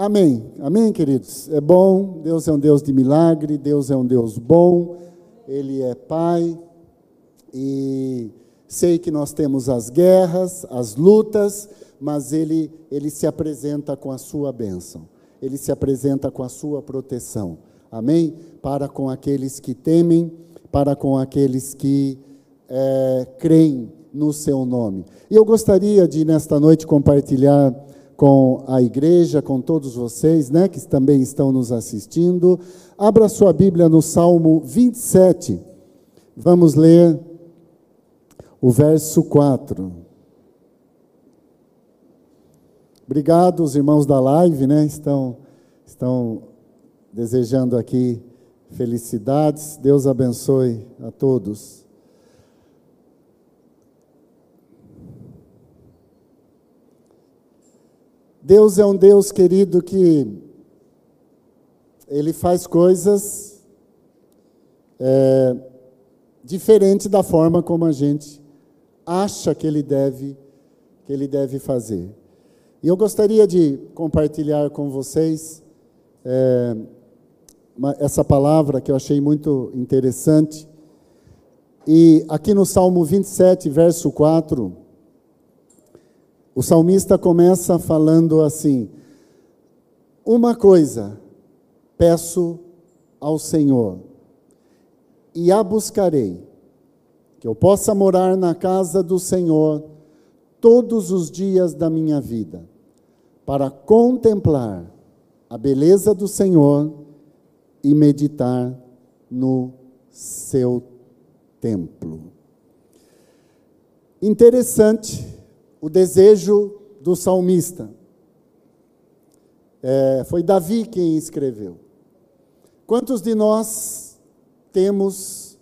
Amém. Amém, queridos. É bom, Deus é um Deus de milagre, Deus é um Deus bom, Ele é Pai, e sei que nós temos as guerras, as lutas, mas Ele, Ele se apresenta com a sua bênção, Ele se apresenta com a sua proteção. Amém? Para com aqueles que temem, para com aqueles que é, creem no seu nome. E eu gostaria de, nesta noite, compartilhar com a igreja, com todos vocês, né, que também estão nos assistindo. Abra sua Bíblia no Salmo 27. Vamos ler o verso 4. Obrigado, os irmãos da live, né, estão, estão desejando aqui felicidades. Deus abençoe a todos. Deus é um Deus querido que ele faz coisas é, diferente da forma como a gente acha que ele deve que ele deve fazer. E eu gostaria de compartilhar com vocês é, uma, essa palavra que eu achei muito interessante. E aqui no Salmo 27, verso 4, o salmista começa falando assim: Uma coisa peço ao Senhor, e a buscarei, que eu possa morar na casa do Senhor todos os dias da minha vida, para contemplar a beleza do Senhor e meditar no seu templo. Interessante o desejo do salmista. É, foi Davi quem escreveu. Quantos de nós temos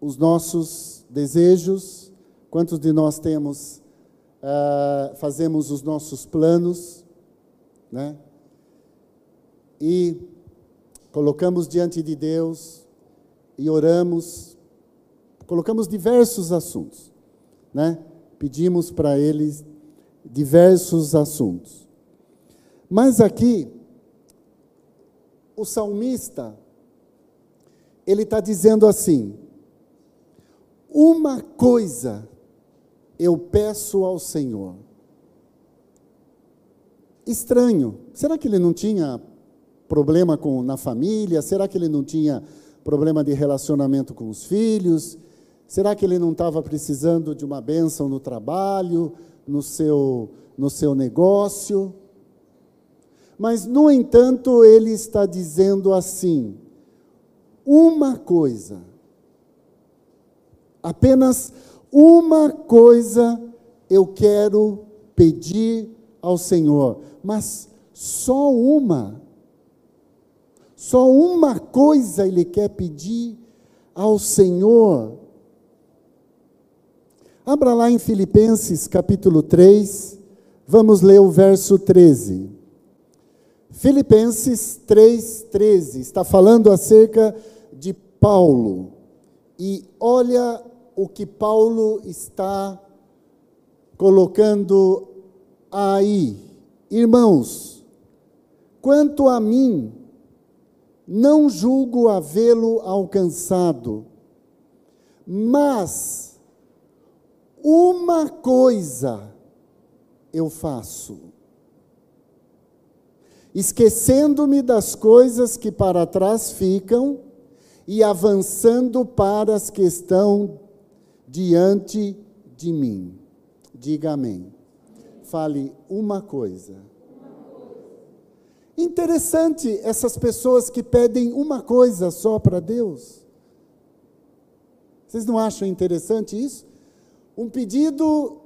os nossos desejos? Quantos de nós temos, uh, fazemos os nossos planos, né? E colocamos diante de Deus e oramos, colocamos diversos assuntos, né? Pedimos para eles diversos assuntos. Mas aqui, o salmista, ele está dizendo assim: uma coisa eu peço ao Senhor. Estranho. Será que ele não tinha problema com na família? Será que ele não tinha problema de relacionamento com os filhos? Será que ele não estava precisando de uma bênção no trabalho, no seu, no seu negócio? Mas, no entanto, ele está dizendo assim: uma coisa, apenas uma coisa eu quero pedir ao Senhor, mas só uma, só uma coisa ele quer pedir ao Senhor. Abra lá em Filipenses capítulo 3, vamos ler o verso 13. Filipenses 3, 13, está falando acerca de Paulo. E olha o que Paulo está colocando aí. Irmãos, quanto a mim, não julgo havê-lo alcançado, mas uma coisa eu faço, esquecendo-me das coisas que para trás ficam e avançando para as que estão diante de mim. Diga amém. Fale uma coisa. Interessante essas pessoas que pedem uma coisa só para Deus. Vocês não acham interessante isso? Um pedido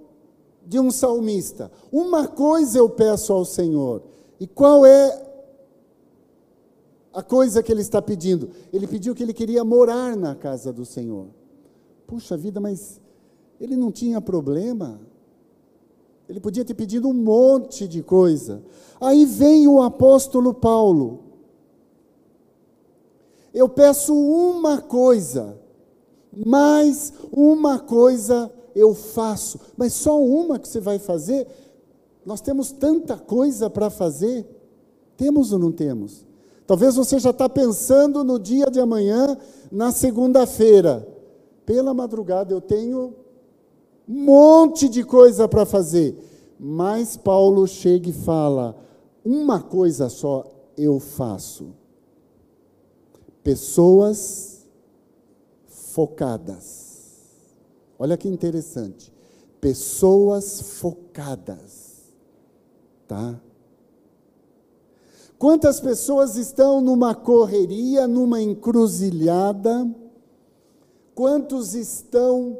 de um salmista. Uma coisa eu peço ao Senhor. E qual é a coisa que ele está pedindo? Ele pediu que ele queria morar na casa do Senhor. Puxa vida, mas ele não tinha problema. Ele podia ter pedido um monte de coisa. Aí vem o apóstolo Paulo. Eu peço uma coisa, mais uma coisa eu faço, mas só uma que você vai fazer? Nós temos tanta coisa para fazer. Temos ou não temos? Talvez você já está pensando no dia de amanhã, na segunda-feira. Pela madrugada eu tenho um monte de coisa para fazer. Mas Paulo chega e fala: uma coisa só eu faço. Pessoas focadas. Olha que interessante. Pessoas focadas. Tá? Quantas pessoas estão numa correria, numa encruzilhada? Quantos estão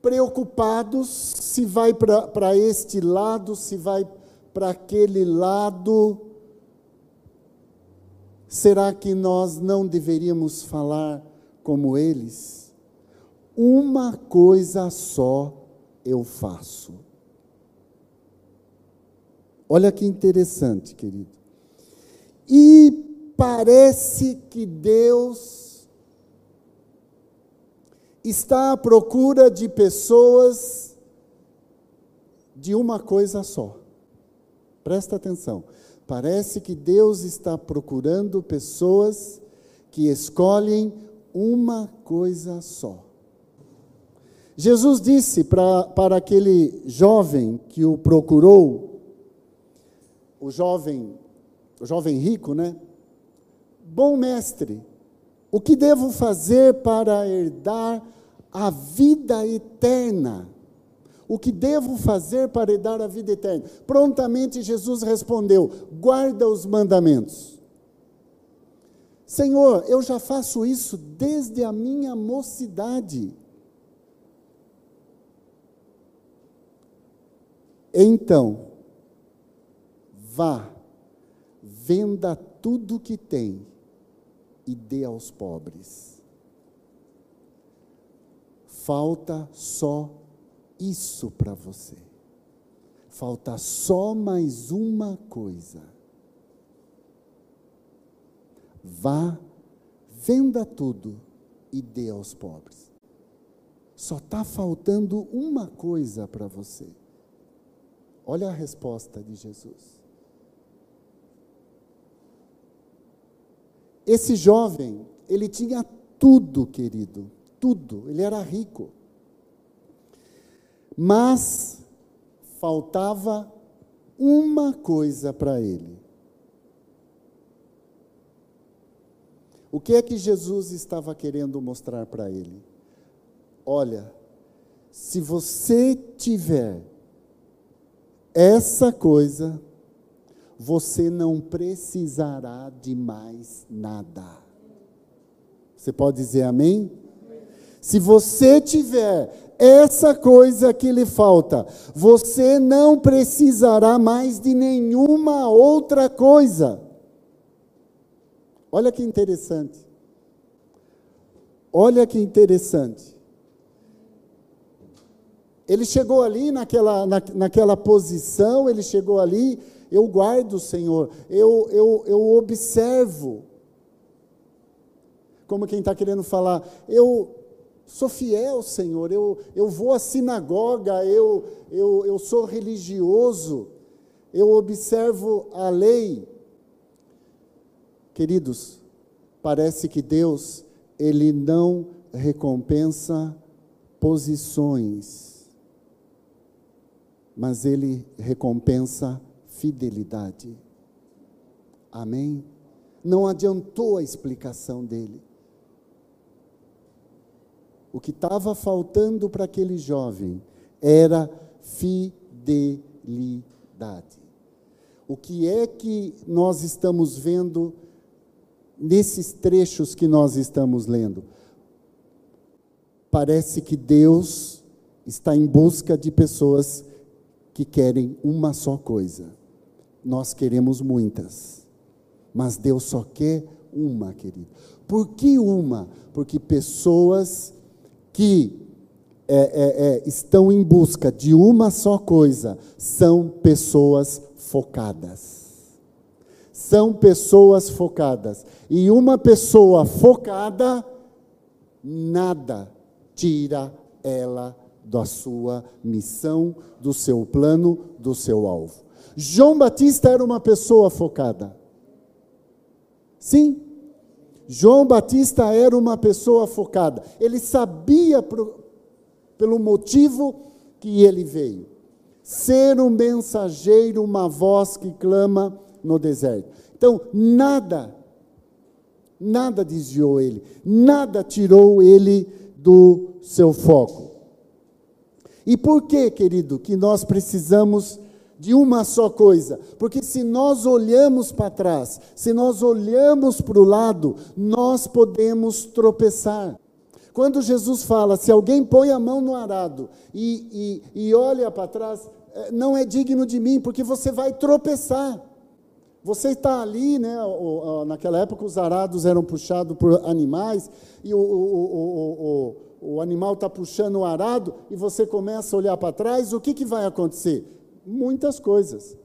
preocupados se vai para este lado, se vai para aquele lado? Será que nós não deveríamos falar como eles? Uma coisa só eu faço. Olha que interessante, querido. E parece que Deus está à procura de pessoas de uma coisa só. Presta atenção. Parece que Deus está procurando pessoas que escolhem uma coisa só. Jesus disse pra, para aquele jovem que o procurou, o jovem o jovem rico, né? Bom mestre, o que devo fazer para herdar a vida eterna? O que devo fazer para herdar a vida eterna? Prontamente Jesus respondeu: guarda os mandamentos. Senhor, eu já faço isso desde a minha mocidade. Então, vá Venda tudo o que tem e dê aos pobres. Falta só isso para você. Falta só mais uma coisa. Vá, venda tudo e dê aos pobres. Só está faltando uma coisa para você. Olha a resposta de Jesus. Esse jovem, ele tinha tudo, querido, tudo, ele era rico. Mas faltava uma coisa para ele. O que é que Jesus estava querendo mostrar para ele? Olha, se você tiver essa coisa, você não precisará de mais nada. Você pode dizer amém? Se você tiver essa coisa que lhe falta, você não precisará mais de nenhuma outra coisa. Olha que interessante. Olha que interessante. Ele chegou ali naquela, na, naquela posição, ele chegou ali eu guardo, Senhor, eu, eu, eu observo. Como quem está querendo falar, eu sou fiel, Senhor, eu, eu vou à sinagoga, eu, eu, eu sou religioso, eu observo a lei. Queridos, parece que Deus, Ele não recompensa posições, mas Ele recompensa fidelidade. Amém? Não adiantou a explicação dele. O que estava faltando para aquele jovem era fidelidade. O que é que nós estamos vendo nesses trechos que nós estamos lendo? Parece que Deus está em busca de pessoas que querem uma só coisa nós queremos muitas, mas Deus só quer uma, querido. Por que uma? Porque pessoas que é, é, é, estão em busca de uma só coisa são pessoas focadas. São pessoas focadas. E uma pessoa focada, nada tira ela da sua missão, do seu plano, do seu alvo. João Batista era uma pessoa focada. Sim. João Batista era uma pessoa focada. Ele sabia pro, pelo motivo que ele veio. Ser um mensageiro, uma voz que clama no deserto. Então, nada, nada desviou ele, nada tirou ele do seu foco. E por que, querido, que nós precisamos de uma só coisa? Porque se nós olhamos para trás, se nós olhamos para o lado, nós podemos tropeçar. Quando Jesus fala, se alguém põe a mão no arado e, e, e olha para trás, eh, não é digno de mim, porque você vai tropeçar. Você está ali, né? Naquela época os arados eram puxados por animais e o, o, o, o animal está puxando o arado e você começa a olhar para trás, o que, que vai acontecer? Muitas coisas.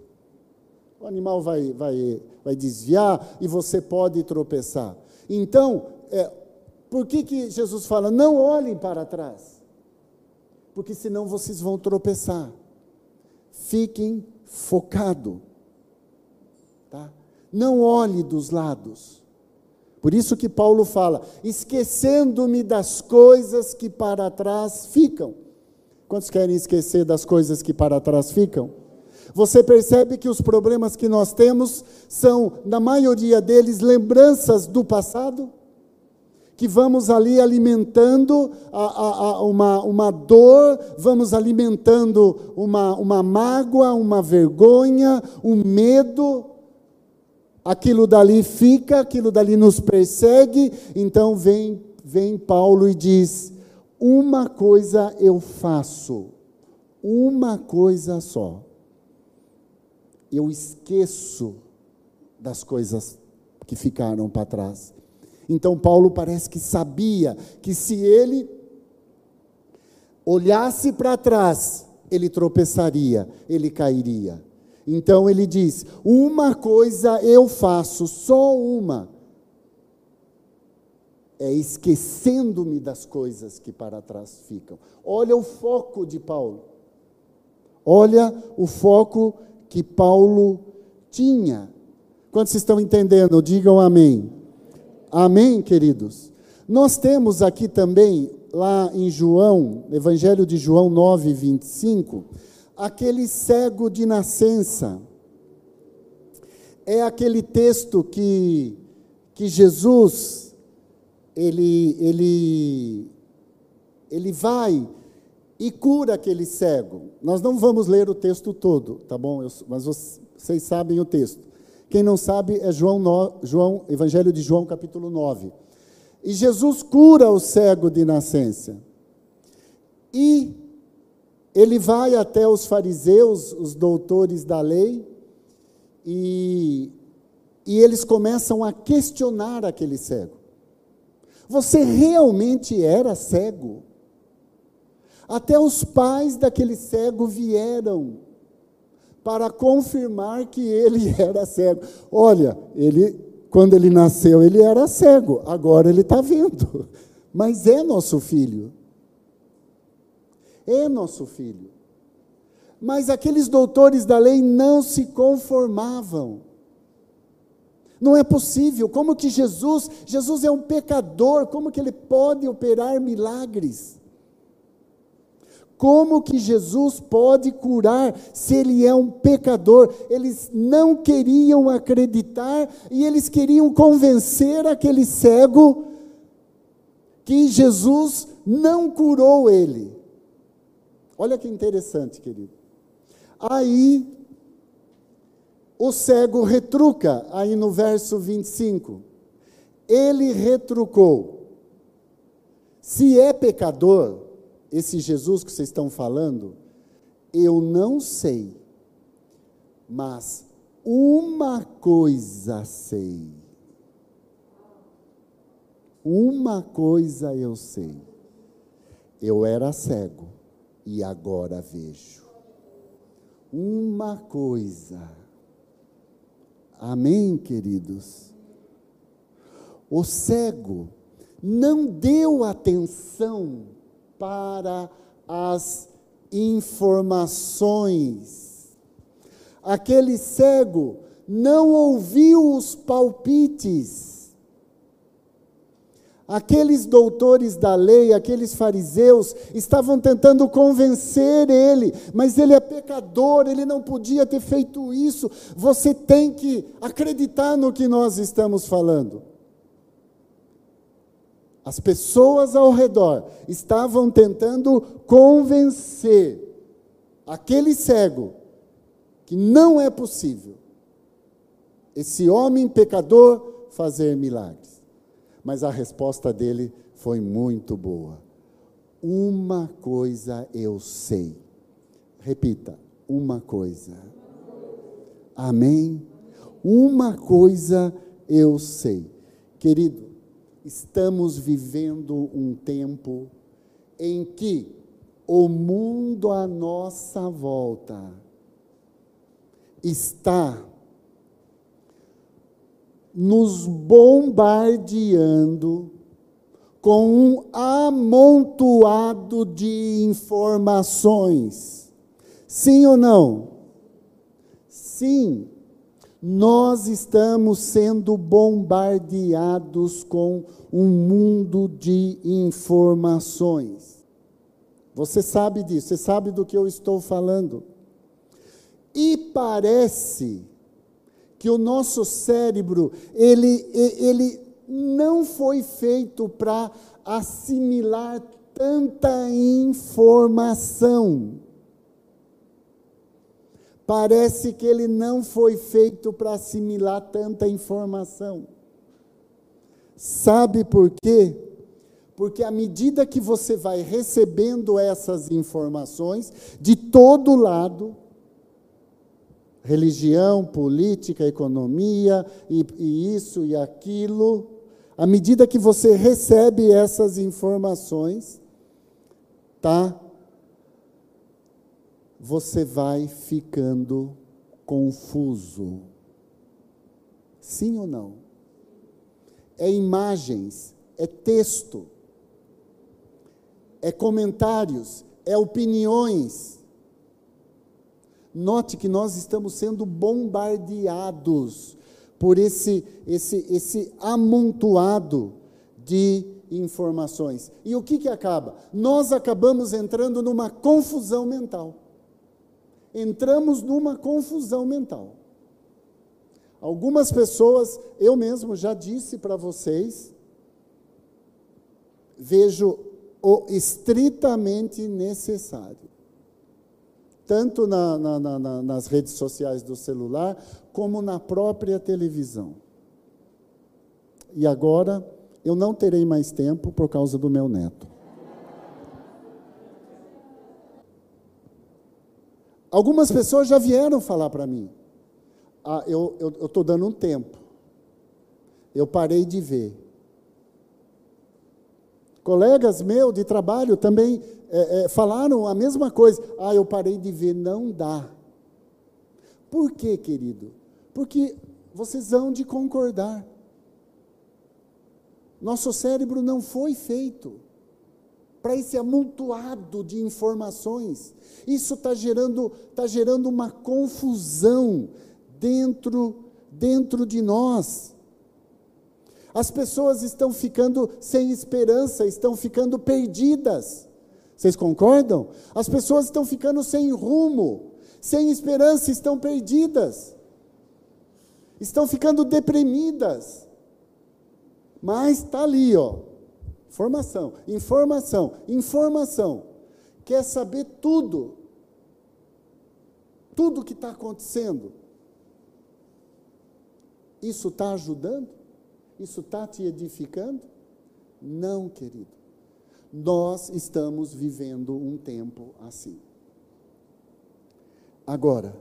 O animal vai, vai, vai desviar e você pode tropeçar. Então, é, por que, que Jesus fala, não olhem para trás? Porque senão vocês vão tropeçar. Fiquem focados Tá? Não olhe dos lados. Por isso que Paulo fala: esquecendo-me das coisas que para trás ficam. Quantos querem esquecer das coisas que para trás ficam? Você percebe que os problemas que nós temos são, na maioria deles, lembranças do passado? Que vamos ali alimentando a, a, a uma, uma dor, vamos alimentando uma, uma mágoa, uma vergonha, um medo, aquilo dali fica, aquilo dali nos persegue, então vem, vem Paulo e diz: uma coisa eu faço, uma coisa só. Eu esqueço das coisas que ficaram para trás. Então Paulo parece que sabia que se ele olhasse para trás, ele tropeçaria, ele cairia. Então ele diz: Uma coisa eu faço, só uma, é esquecendo-me das coisas que para trás ficam. Olha o foco de Paulo. Olha o foco que Paulo tinha. Quantos estão entendendo? Digam amém. Amém, queridos. Nós temos aqui também, lá em João, Evangelho de João 9, 25 aquele cego de nascença. É aquele texto que, que Jesus, ele, ele, ele vai e cura aquele cego. Nós não vamos ler o texto todo, tá bom? Eu, mas vocês sabem o texto. Quem não sabe é João, no, João, Evangelho de João, capítulo 9. E Jesus cura o cego de nascença. E ele vai até os fariseus, os doutores da lei, e, e eles começam a questionar aquele cego. Você realmente era cego? Até os pais daquele cego vieram para confirmar que ele era cego. Olha, ele, quando ele nasceu, ele era cego, agora ele está vendo, mas é nosso filho é nosso filho. Mas aqueles doutores da lei não se conformavam. Não é possível. Como que Jesus, Jesus é um pecador, como que ele pode operar milagres? Como que Jesus pode curar se ele é um pecador? Eles não queriam acreditar e eles queriam convencer aquele cego que Jesus não curou ele. Olha que interessante, querido. Aí, o cego retruca, aí no verso 25. Ele retrucou. Se é pecador, esse Jesus que vocês estão falando, eu não sei, mas uma coisa sei. Uma coisa eu sei. Eu era cego e agora vejo. Uma coisa. Amém, queridos? O cego não deu atenção para as informações. Aquele cego não ouviu os palpites. Aqueles doutores da lei, aqueles fariseus, estavam tentando convencer ele, mas ele é pecador, ele não podia ter feito isso. Você tem que acreditar no que nós estamos falando. As pessoas ao redor estavam tentando convencer aquele cego que não é possível esse homem pecador fazer milagres. Mas a resposta dele foi muito boa. Uma coisa eu sei. Repita, uma coisa. Amém? Uma coisa eu sei. Querido, estamos vivendo um tempo em que o mundo à nossa volta está nos bombardeando com um amontoado de informações. Sim ou não? Sim, nós estamos sendo bombardeados com um mundo de informações. Você sabe disso, você sabe do que eu estou falando. E parece que o nosso cérebro, ele, ele não foi feito para assimilar tanta informação. Parece que ele não foi feito para assimilar tanta informação. Sabe por quê? Porque à medida que você vai recebendo essas informações de todo lado, religião, política, economia, e, e isso e aquilo. À medida que você recebe essas informações, tá? Você vai ficando confuso. Sim ou não? É imagens, é texto, é comentários, é opiniões Note que nós estamos sendo bombardeados por esse, esse, esse amontoado de informações. E o que, que acaba? Nós acabamos entrando numa confusão mental. Entramos numa confusão mental. Algumas pessoas, eu mesmo já disse para vocês, vejo o estritamente necessário tanto na, na, na, nas redes sociais do celular, como na própria televisão. E agora, eu não terei mais tempo por causa do meu neto. Algumas pessoas já vieram falar para mim. Ah, eu estou dando um tempo. Eu parei de ver. Colegas meus de trabalho também é, é, falaram a mesma coisa. Ah, eu parei de ver, não dá. Por quê, querido? Porque vocês hão de concordar. Nosso cérebro não foi feito para esse amontoado de informações. Isso está gerando, tá gerando uma confusão dentro, dentro de nós. As pessoas estão ficando sem esperança, estão ficando perdidas. Vocês concordam? As pessoas estão ficando sem rumo, sem esperança, estão perdidas, estão ficando deprimidas. Mas está ali, ó. Informação, informação, informação. Quer saber tudo. Tudo que está acontecendo. Isso está ajudando? Isso está te edificando? Não, querido. Nós estamos vivendo um tempo assim. Agora,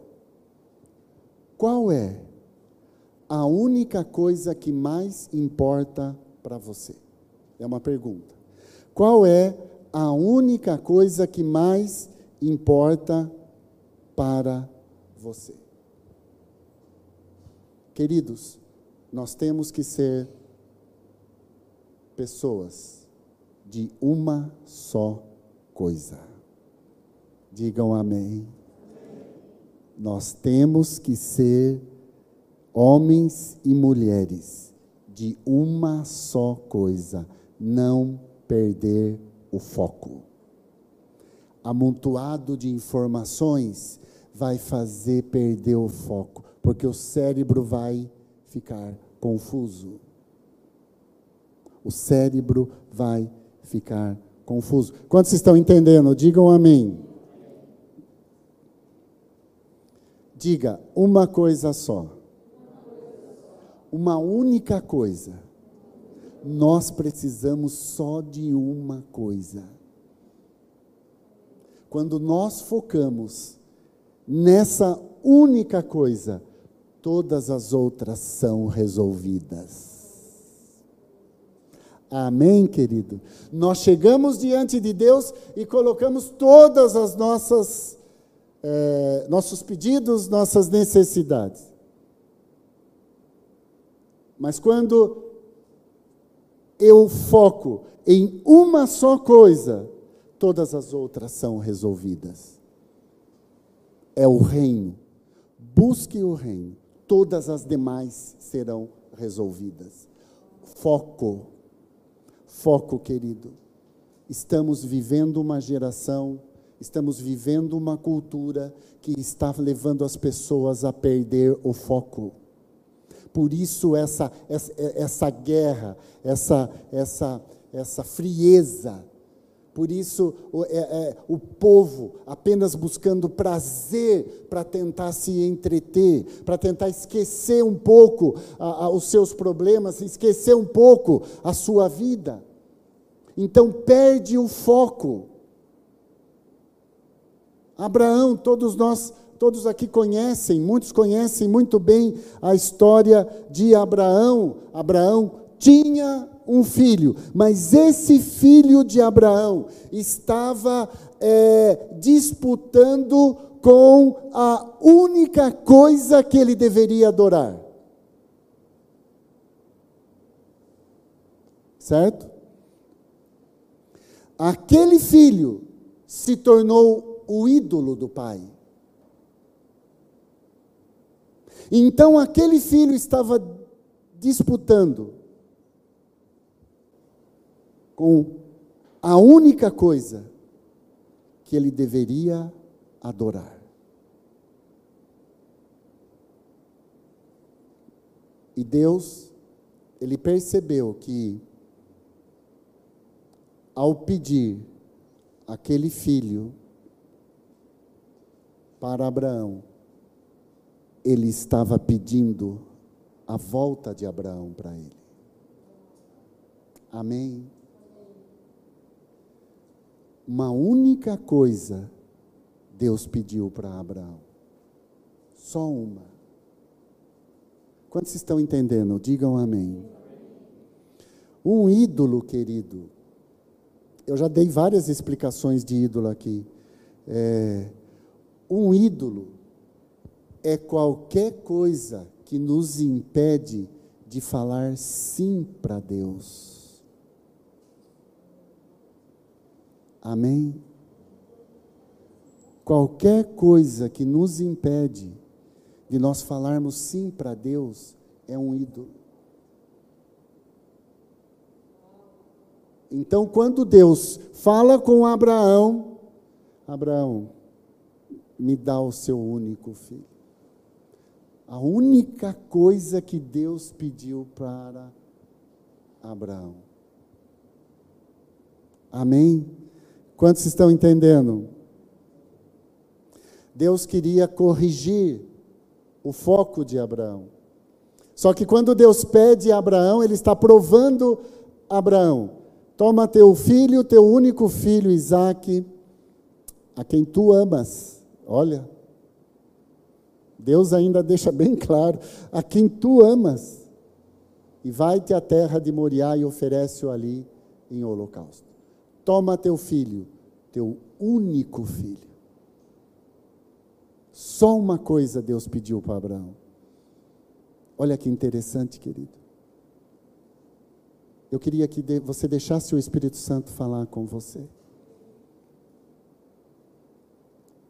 qual é a única coisa que mais importa para você? É uma pergunta. Qual é a única coisa que mais importa para você? Queridos, nós temos que ser pessoas de uma só coisa. Digam amém. Nós temos que ser homens e mulheres de uma só coisa, não perder o foco. Amontoado de informações vai fazer perder o foco, porque o cérebro vai ficar confuso. O cérebro vai ficar confuso. Quantos estão entendendo? Digam amém. Diga uma coisa só. Uma única coisa. Nós precisamos só de uma coisa. Quando nós focamos nessa única coisa, todas as outras são resolvidas. Amém, querido? Nós chegamos diante de Deus e colocamos todas as nossas é, nossos pedidos, nossas necessidades. Mas quando eu foco em uma só coisa, todas as outras são resolvidas. É o reino. Busque o reino. Todas as demais serão resolvidas. Foco. Foco, querido. Estamos vivendo uma geração estamos vivendo uma cultura que está levando as pessoas a perder o foco. Por isso essa, essa, essa guerra, essa, essa, essa frieza, por isso o, é, é, o povo apenas buscando prazer para tentar se entreter, para tentar esquecer um pouco a, a, os seus problemas, esquecer um pouco a sua vida. Então perde o foco. Abraão, todos nós, todos aqui conhecem, muitos conhecem muito bem a história de Abraão. Abraão tinha um filho, mas esse filho de Abraão estava é, disputando com a única coisa que ele deveria adorar. Certo? Aquele filho se tornou o ídolo do pai. Então aquele filho estava disputando com a única coisa que ele deveria adorar. E Deus, ele percebeu que ao pedir aquele filho para Abraão, ele estava pedindo a volta de Abraão para ele. Amém? Uma única coisa Deus pediu para Abraão. Só uma. Quantos estão entendendo? Digam amém. Um ídolo, querido. Eu já dei várias explicações de ídolo aqui. É, um ídolo é qualquer coisa que nos impede de falar sim para Deus. Amém? Qualquer coisa que nos impede de nós falarmos sim para Deus é um ídolo. Então, quando Deus fala com Abraão, Abraão, me dá o seu único filho. A única coisa que Deus pediu para Abraão. Amém? Quantos estão entendendo? Deus queria corrigir o foco de Abraão. Só que quando Deus pede a Abraão, Ele está provando Abraão: toma teu filho, teu único filho, Isaque, a quem tu amas Olha, Deus ainda deixa bem claro a quem tu amas, e vai-te à terra de Moriá e oferece-o ali em holocausto. Toma teu filho, teu único filho. Só uma coisa Deus pediu para Abraão. Olha que interessante, querido. Eu queria que você deixasse o Espírito Santo falar com você.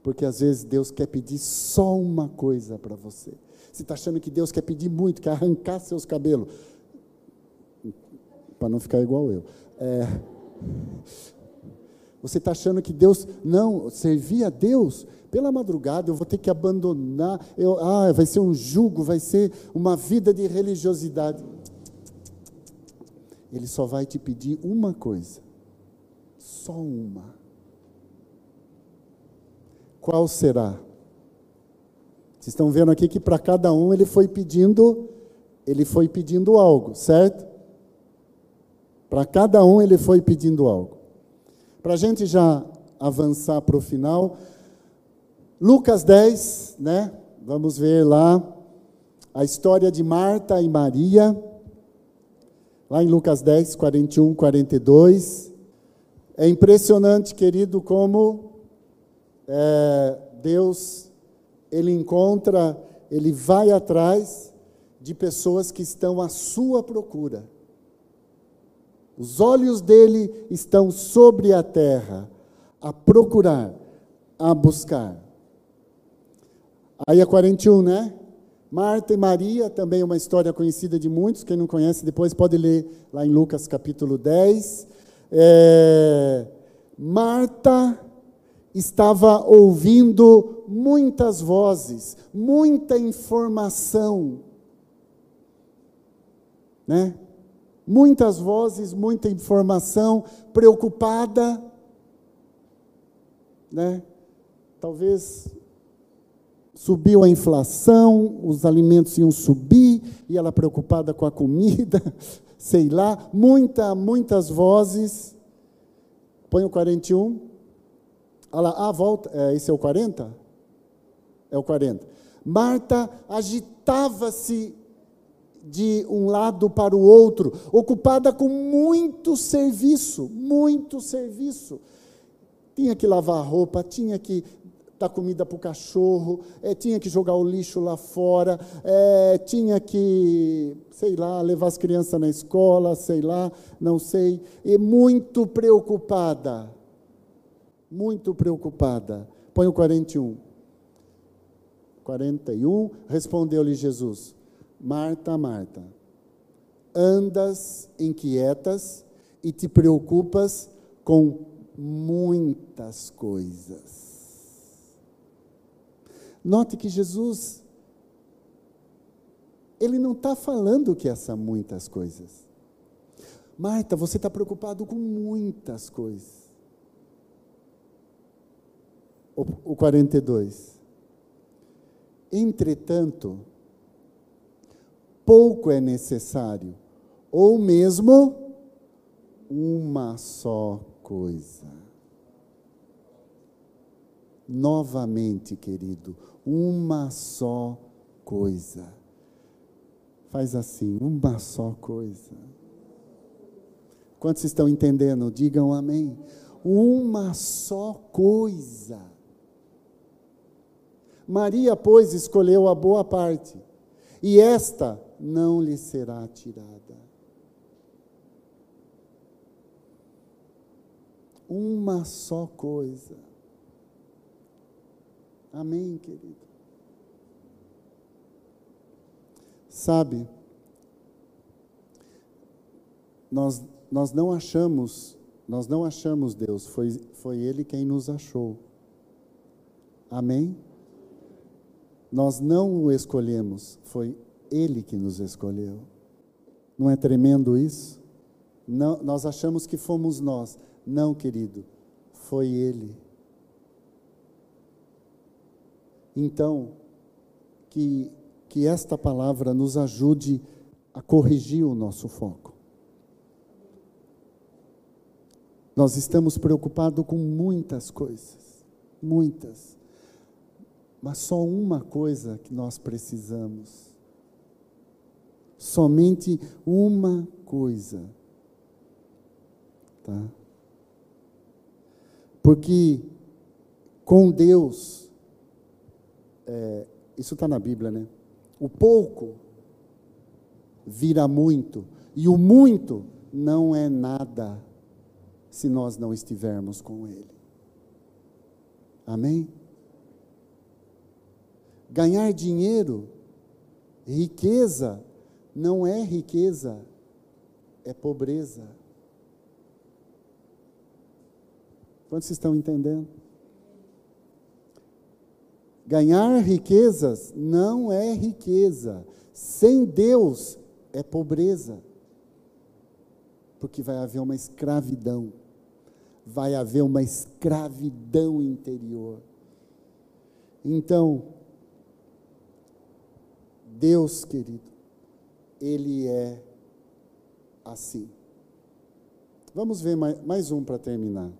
Porque às vezes Deus quer pedir só uma coisa para você. Você está achando que Deus quer pedir muito, quer arrancar seus cabelos. Para não ficar igual eu. É, você está achando que Deus. Não, servir a Deus pela madrugada, eu vou ter que abandonar. Eu, ah, vai ser um jugo, vai ser uma vida de religiosidade. Ele só vai te pedir uma coisa. Só uma. Qual será? Vocês estão vendo aqui que para cada um ele foi pedindo, ele foi pedindo algo, certo? Para cada um ele foi pedindo algo. Para a gente já avançar para o final, Lucas 10, né? Vamos ver lá a história de Marta e Maria, lá em Lucas 10, 41, 42. É impressionante, querido, como é, Deus, Ele encontra, Ele vai atrás de pessoas que estão à sua procura. Os olhos dele estão sobre a terra, a procurar, a buscar. Aí é 41, né? Marta e Maria, também uma história conhecida de muitos, quem não conhece depois pode ler lá em Lucas capítulo 10. É, Marta estava ouvindo muitas vozes, muita informação, né? Muitas vozes, muita informação, preocupada, né? Talvez subiu a inflação, os alimentos iam subir, e ela preocupada com a comida, sei lá, muita, muitas vozes. Põe o 41. Olha lá, ah, volta, é, esse é o 40? É o 40. Marta agitava-se de um lado para o outro, ocupada com muito serviço, muito serviço. Tinha que lavar roupa, tinha que dar comida para o cachorro, é, tinha que jogar o lixo lá fora, é, tinha que, sei lá, levar as crianças na escola, sei lá, não sei, e muito preocupada, muito preocupada. Põe o 41. 41, respondeu-lhe Jesus: Marta, Marta, andas inquietas e te preocupas com muitas coisas. Note que Jesus, ele não está falando que essa muitas coisas. Marta, você está preocupado com muitas coisas. O, o 42. Entretanto, pouco é necessário, ou mesmo uma só coisa. Novamente, querido, uma só coisa. Faz assim, uma só coisa. Quantos estão entendendo? Digam amém. Uma só coisa. Maria, pois, escolheu a boa parte, e esta não lhe será tirada. Uma só coisa. Amém, querido? Sabe, nós, nós não achamos, nós não achamos Deus, foi, foi Ele quem nos achou. Amém? Nós não o escolhemos, foi ele que nos escolheu. Não é tremendo isso? Não, nós achamos que fomos nós. Não, querido, foi Ele. Então, que, que esta palavra nos ajude a corrigir o nosso foco. Nós estamos preocupados com muitas coisas, muitas, mas só uma coisa que nós precisamos somente uma coisa. Tá? Porque com Deus, é, isso está na Bíblia, né? O pouco vira muito, e o muito não é nada se nós não estivermos com Ele. Amém? Ganhar dinheiro Riqueza não é riqueza, é pobreza. Quantos estão entendendo? Ganhar riquezas não é riqueza. Sem Deus é pobreza. Porque vai haver uma escravidão. Vai haver uma escravidão interior. Então, Deus, querido, Ele é assim. Vamos ver mais, mais um para terminar.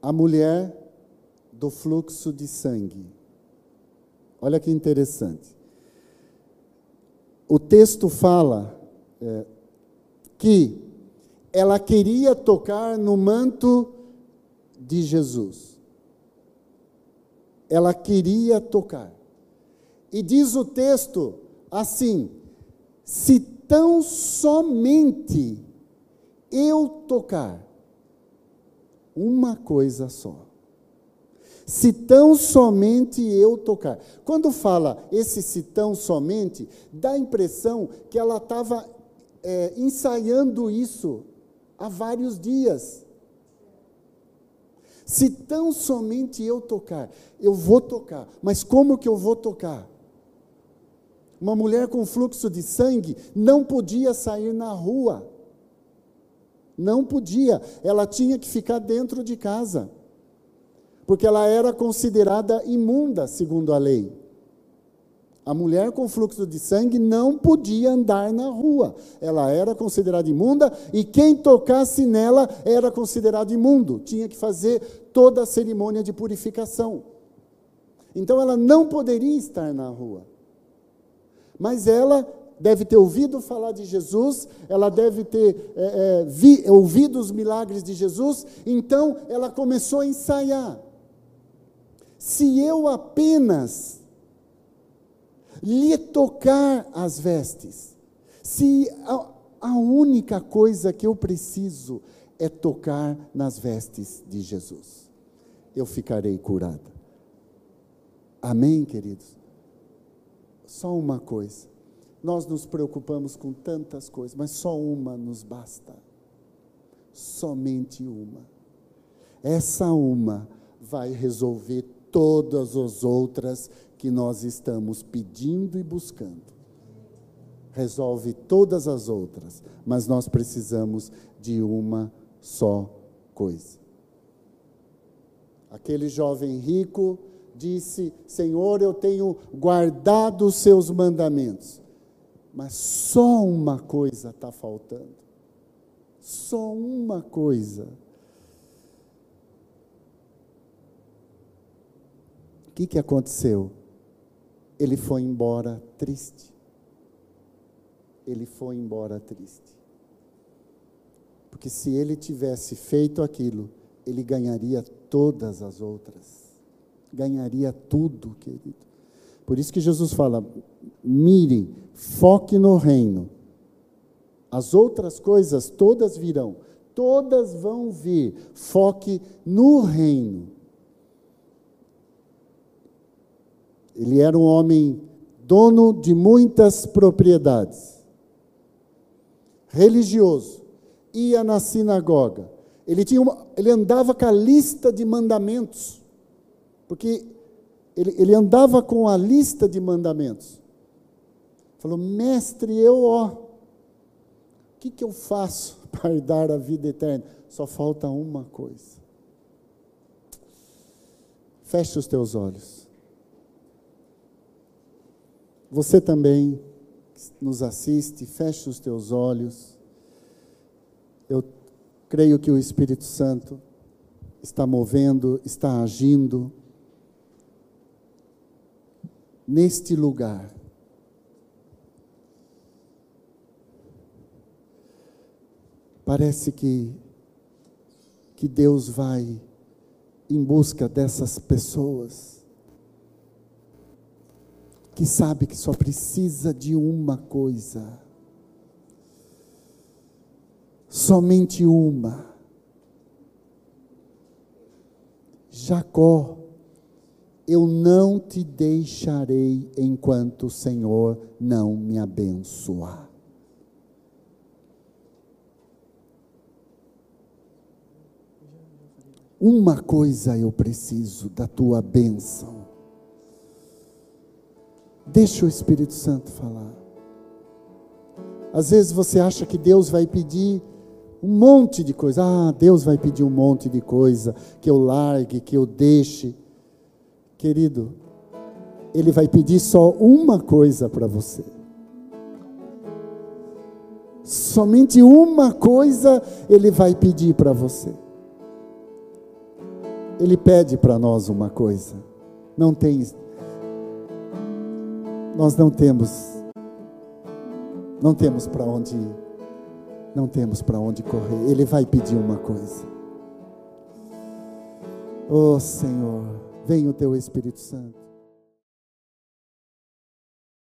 A mulher do fluxo de sangue. Olha que interessante. O texto fala é, que ela queria tocar no manto de Jesus. Ela queria tocar. E diz o texto assim: se tão somente eu tocar, uma coisa só. Se tão somente eu tocar. Quando fala esse se tão somente, dá a impressão que ela estava é, ensaiando isso há vários dias. Se tão somente eu tocar, eu vou tocar, mas como que eu vou tocar? Uma mulher com fluxo de sangue não podia sair na rua. Não podia. Ela tinha que ficar dentro de casa. Porque ela era considerada imunda, segundo a lei. A mulher com fluxo de sangue não podia andar na rua. Ela era considerada imunda e quem tocasse nela era considerado imundo. Tinha que fazer toda a cerimônia de purificação. Então ela não poderia estar na rua. Mas ela deve ter ouvido falar de Jesus, ela deve ter é, é, vi, ouvido os milagres de Jesus, então ela começou a ensaiar. Se eu apenas lhe tocar as vestes, se a, a única coisa que eu preciso é tocar nas vestes de Jesus, eu ficarei curada. Amém, queridos? Só uma coisa. Nós nos preocupamos com tantas coisas, mas só uma nos basta. Somente uma. Essa uma vai resolver todas as outras que nós estamos pedindo e buscando. Resolve todas as outras, mas nós precisamos de uma só coisa. Aquele jovem rico disse: Senhor, eu tenho guardado os seus mandamentos, mas só uma coisa está faltando. Só uma coisa. O que, que aconteceu? Ele foi embora triste. Ele foi embora triste. Porque se ele tivesse feito aquilo, ele ganharia todas as outras ganharia tudo, querido. Por isso que Jesus fala: mire, foque no reino. As outras coisas todas virão, todas vão vir. Foque no reino. Ele era um homem dono de muitas propriedades, religioso, ia na sinagoga. Ele, tinha uma, ele andava com a lista de mandamentos. Porque ele, ele andava com a lista de mandamentos. Falou, mestre, eu, ó, o que, que eu faço para dar a vida eterna? Só falta uma coisa. Feche os teus olhos. Você também nos assiste, feche os teus olhos. Eu creio que o Espírito Santo está movendo, está agindo neste lugar. Parece que, que Deus vai em busca dessas pessoas que sabe que só precisa de uma coisa, somente uma. Jacó Eu não te deixarei enquanto o Senhor não me abençoar. Uma coisa eu preciso da tua bênção. Deixa o Espírito Santo falar. Às vezes você acha que Deus vai pedir um monte de coisa. Ah, Deus vai pedir um monte de coisa que eu largue, que eu deixe. Querido, Ele vai pedir só uma coisa para você. Somente uma coisa Ele vai pedir para você. Ele pede para nós uma coisa. Não tem. Nós não temos. Não temos para onde ir. Não temos para onde correr. Ele vai pedir uma coisa. Oh Senhor, vem o teu Espírito Santo.